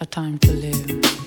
A time to live.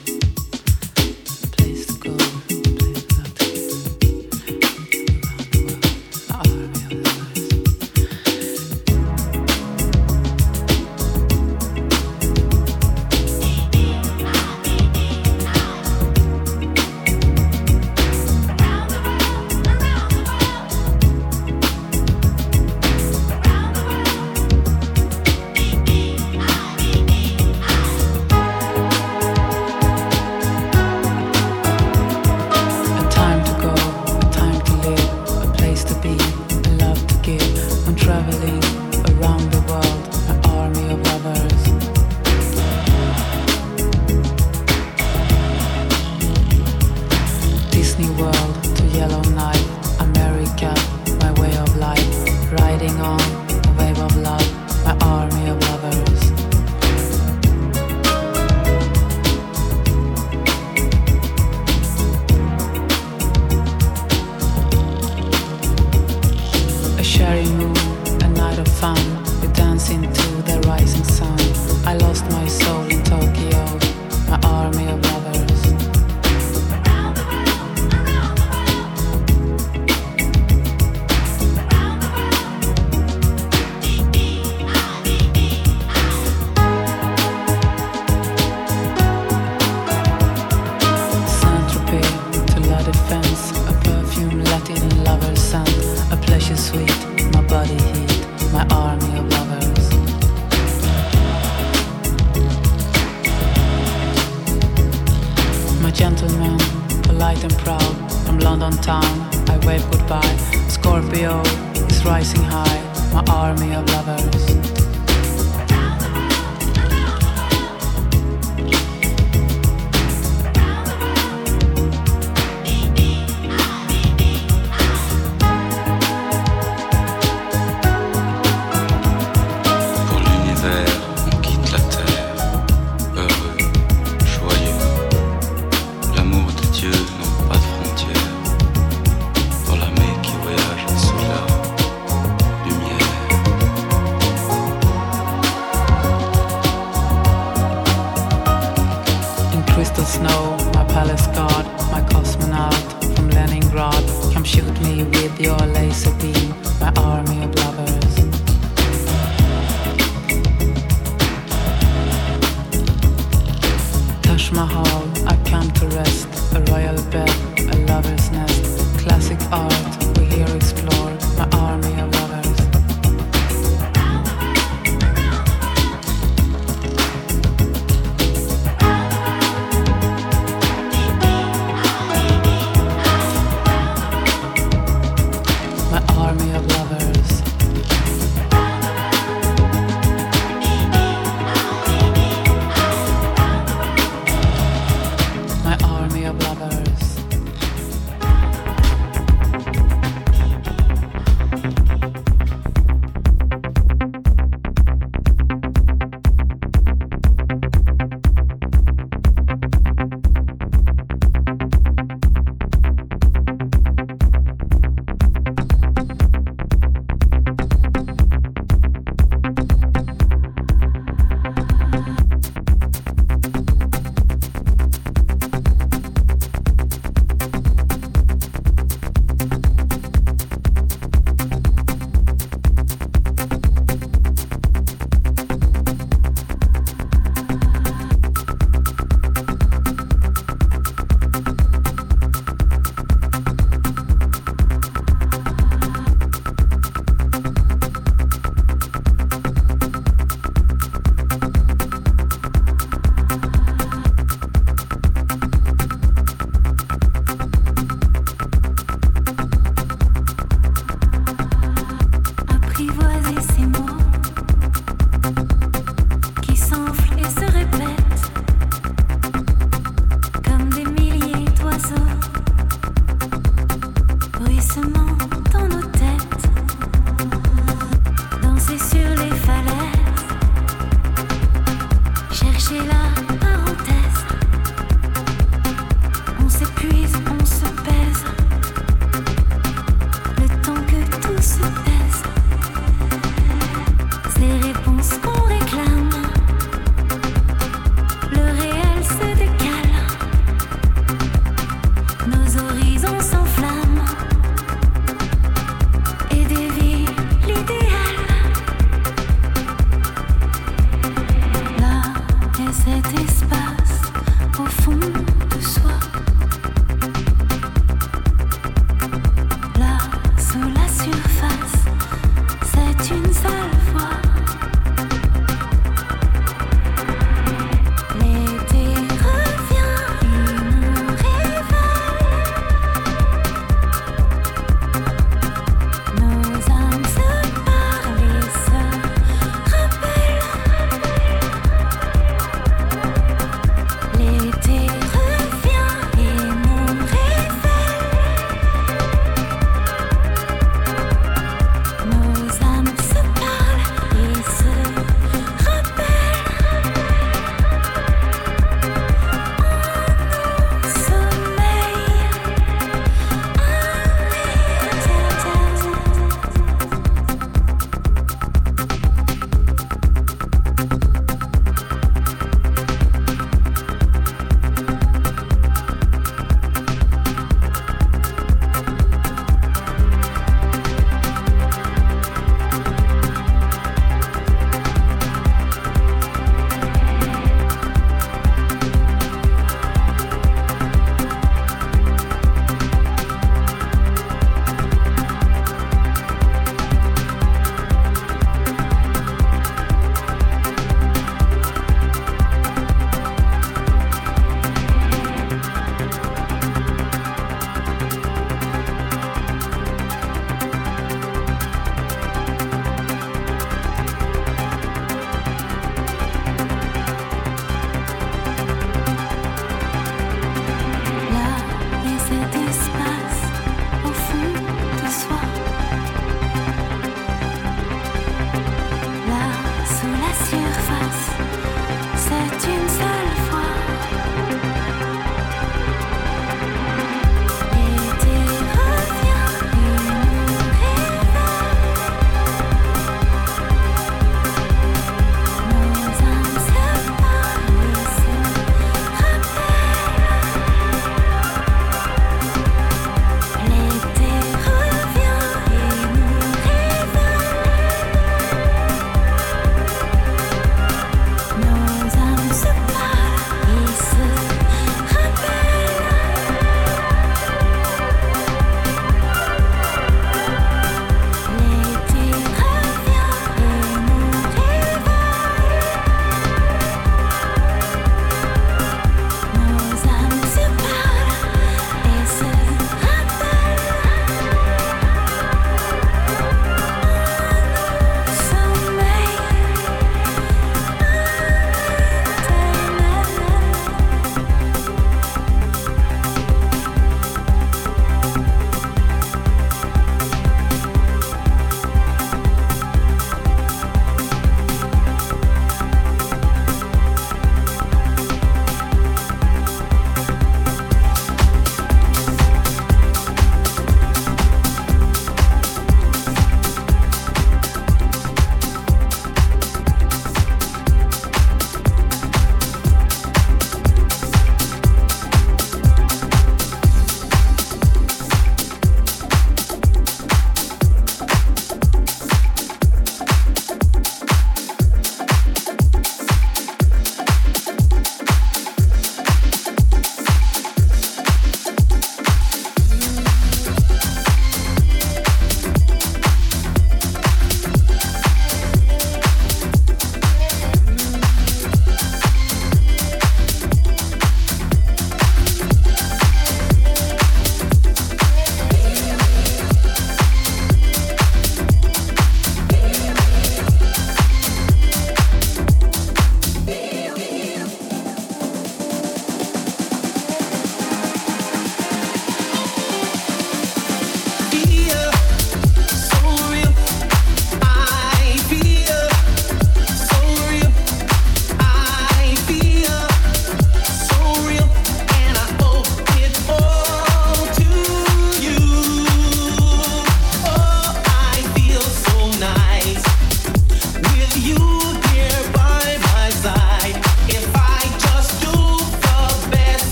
rising high, my army of lovers.